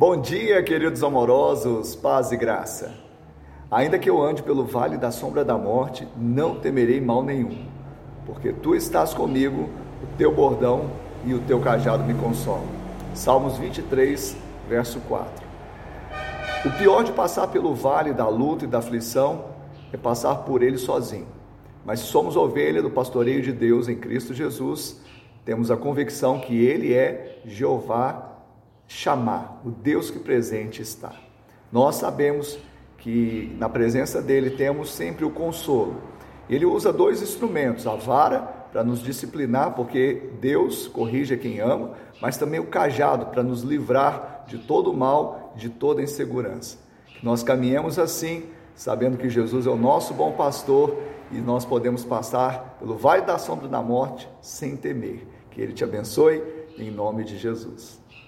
Bom dia, queridos amorosos, paz e graça. Ainda que eu ande pelo vale da sombra da morte, não temerei mal nenhum, porque tu estás comigo, o teu bordão e o teu cajado me consolam. Salmos 23, verso 4. O pior de passar pelo vale da luta e da aflição é passar por ele sozinho. Mas se somos ovelha do pastoreio de Deus em Cristo Jesus, temos a convicção que ele é Jeová chamar, o Deus que presente está. Nós sabemos que na presença dele temos sempre o consolo. Ele usa dois instrumentos, a vara para nos disciplinar, porque Deus corrige quem ama, mas também o cajado para nos livrar de todo o mal, de toda insegurança. Que nós caminhemos assim, sabendo que Jesus é o nosso bom pastor e nós podemos passar pelo vale da sombra da morte sem temer. Que ele te abençoe em nome de Jesus.